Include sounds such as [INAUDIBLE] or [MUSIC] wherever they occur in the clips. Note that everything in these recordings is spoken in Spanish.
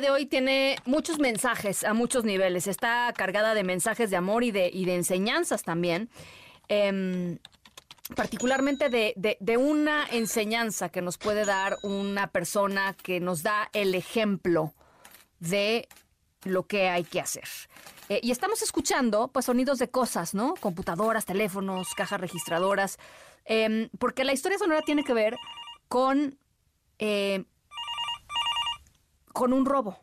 De hoy tiene muchos mensajes a muchos niveles. Está cargada de mensajes de amor y de, enseñanzas también. Em, particularmente de, de, una enseñanza que nos puede dar una persona que nos da el ejemplo de lo que hay que hacer. Eh, y estamos escuchando pues sonidos de cosas, ¿no? Computadoras, teléfonos, cajas registradoras, em, porque la historia sonora tiene que ver con eh, con un robo.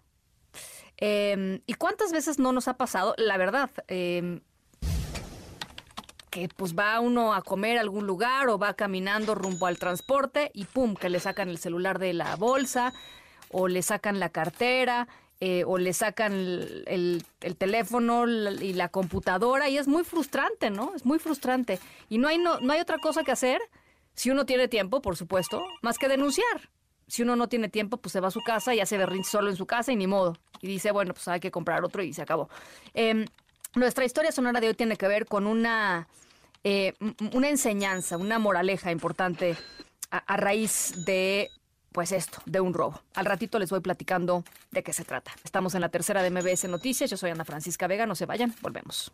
Em, ¿Y cuántas veces no nos ha pasado? La verdad, em, que pues va uno a comer a algún lugar o va caminando rumbo al transporte y pum, que le sacan el celular de la bolsa o le sacan la cartera eh, o le sacan el, teléfono y la computadora y es muy frustrante, ¿no? Es muy frustrante. Y no hay, no, no hay otra cosa que hacer, si uno tiene tiempo, por supuesto, más que denunciar si uno no tiene tiempo, pues se va a su casa y hace berrinche solo en su casa y ni modo. Y dice, bueno, pues hay que comprar otro y se acabó. Em, nuestra historia sonora de hoy tiene que ver con una, eh, una enseñanza, una moraleja importante a, raíz de pues esto, de un robo. Al ratito les voy platicando de qué se trata. Estamos en la tercera de MBS Noticias. Yo soy Ana Francisca Vega. No se vayan, volvemos.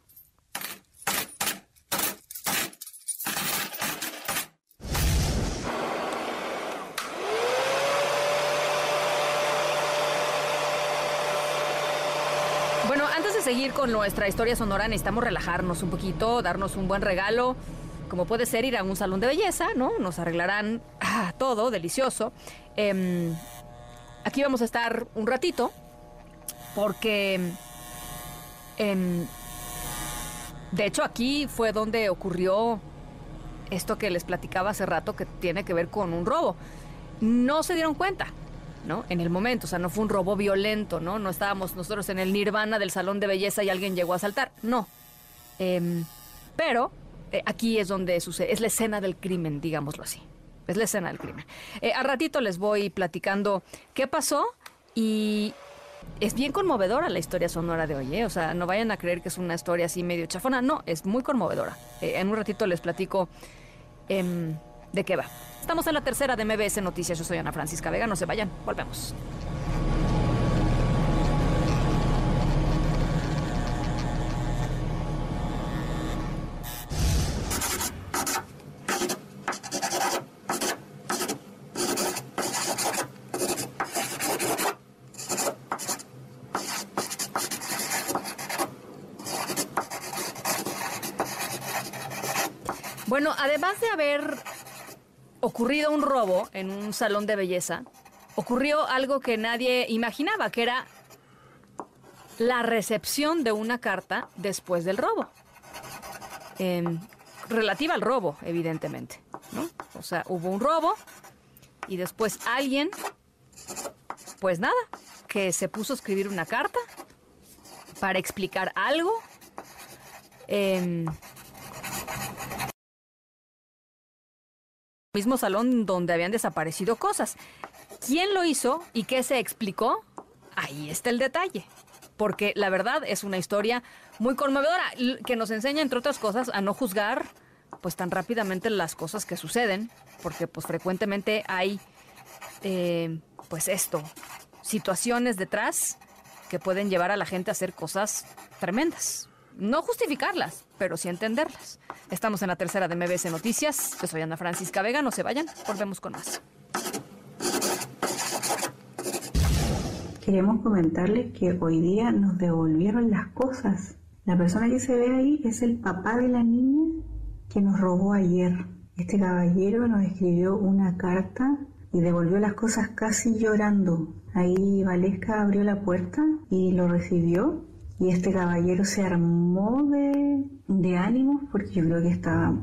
Seguir con nuestra historia sonora necesitamos relajarnos un poquito, darnos un buen regalo, como puede ser ir a un salón de belleza, ¿no? Nos arreglarán ah, todo, delicioso. Em, aquí vamos a estar un ratito, porque... Em, de hecho, aquí fue donde ocurrió esto que les platicaba hace rato que tiene que ver con un robo. No se dieron cuenta. ¿No? En el momento, o sea, no fue un robo violento, ¿no? No estábamos nosotros en el nirvana del salón de belleza y alguien llegó a asaltar, no. Em, pero eh, aquí es donde sucede, es la escena del crimen, digámoslo así. Es la escena del crimen. Eh, a ratito les voy platicando qué pasó y es bien conmovedora la historia sonora de hoy, ¿eh? O sea, no vayan a creer que es una historia así medio chafona, no, es muy conmovedora. en un ratito les platico em, de qué va. Estamos en la tercera de MBS Noticias. Yo soy Ana Francisca Vega. No se vayan. Volvemos. Bueno, además de haber ocurrido un robo en un salón de belleza, ocurrió algo que nadie imaginaba, que era la recepción de una carta después del robo. Em, relativa al robo, evidentemente. ¿no? O sea, hubo un robo y después alguien, pues nada, que se puso a escribir una carta para explicar algo. Eh, mismo salón donde habían desaparecido cosas. ¿Quién lo hizo y qué se explicó? Ahí está el detalle. Porque la verdad es una historia muy conmovedora que nos enseña, entre otras cosas, a no juzgar pues tan rápidamente las cosas que suceden, porque pues frecuentemente hay eh, pues esto, situaciones detrás que pueden llevar a la gente a hacer cosas tremendas. No justificarlas, pero sí entenderlas. Estamos en la tercera de MBS Noticias. Yo soy Ana Francisca Vega. No se vayan. Volvemos con más. Queremos comentarles que hoy día nos devolvieron las cosas. La persona que se ve ahí es el papá de la niña que nos robó ayer. Este caballero nos escribió una carta y devolvió las cosas casi llorando. Ahí Valesca abrió la puerta y lo recibió y este caballero se armó de, de ánimos porque yo creo que estaba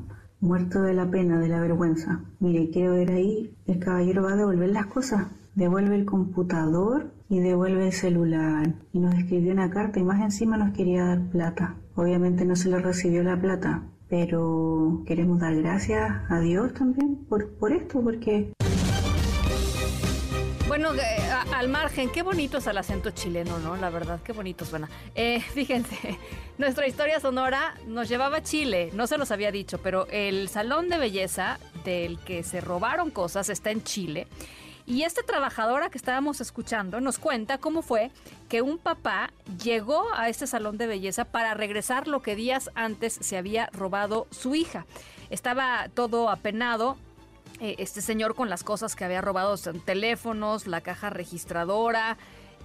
muerto de la pena, de la vergüenza. Mire, quiero ver ahí, el caballero va a devolver las cosas. Devuelve el computador, y devuelve el celular. Y nos escribió una carta y más encima nos quería dar plata. Obviamente no se le recibió la plata, pero queremos dar gracias a Dios también por, por esto, porque bueno, eh, al margen, qué bonito es el acento chileno, ¿no? La verdad, qué bonito suena. Eh, [LAUGHS] fíjense, nuestra historia sonora nos llevaba a Chile, no se los había dicho, pero el salón de belleza del que se robaron cosas está en Chile. Y esta trabajadora que estábamos escuchando nos cuenta cómo fue que un papá llegó a este salón de belleza para regresar lo que días antes se había robado su hija. Estaba todo apenado, este señor con las cosas que había robado, teléfonos, la caja registradora,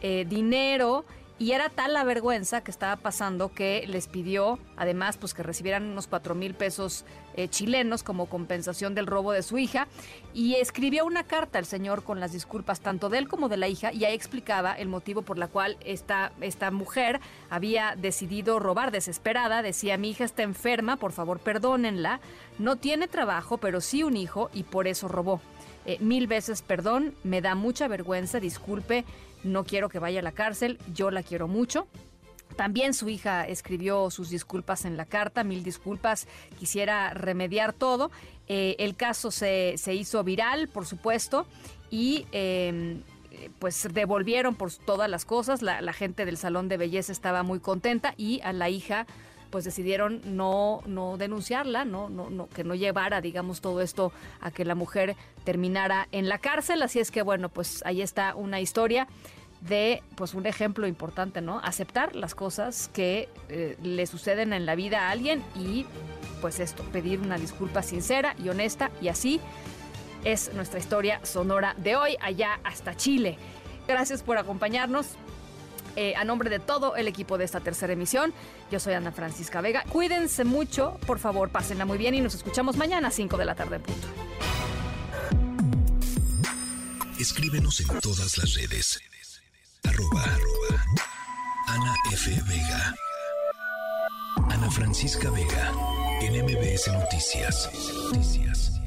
eh, dinero. Y era tal la vergüenza que estaba pasando que les pidió, además, pues que recibieran unos cuatro mil pesos eh, chilenos como compensación del robo de su hija. Y escribió una carta al señor con las disculpas tanto de él como de la hija. Y ahí explicaba el motivo por la cual esta, esta mujer había decidido robar desesperada. Decía, mi hija está enferma, por favor perdónenla. No tiene trabajo, pero sí un hijo y por eso robó. Eh, mil veces perdón, me da mucha vergüenza, disculpe, no quiero que vaya a la cárcel, yo la quiero mucho. También su hija escribió sus disculpas en la carta, mil disculpas, quisiera remediar todo. Eh, el caso se, hizo viral, por supuesto, y em, pues devolvieron por todas las cosas. La, gente del salón de belleza estaba muy contenta y a la hija pues decidieron no, no denunciarla, no, no, no, que no llevara, digamos, todo esto a que la mujer terminara en la cárcel. Así es que, bueno, pues ahí está una historia de pues un ejemplo importante, ¿no? Aceptar las cosas que eh, le suceden en la vida a alguien y pues esto, pedir una disculpa sincera y honesta y así es nuestra historia sonora de hoy allá hasta Chile. Gracias por acompañarnos. Eh, a nombre de todo el equipo de esta tercera emisión, yo soy Ana Francisca Vega. Cuídense mucho, por favor, pásenla muy bien y nos escuchamos mañana a 5 de la tarde punto. Escríbenos en todas las redes. Arroba, Ana F. Vega. Ana Francisca Vega. En MBS Noticias. Noticias.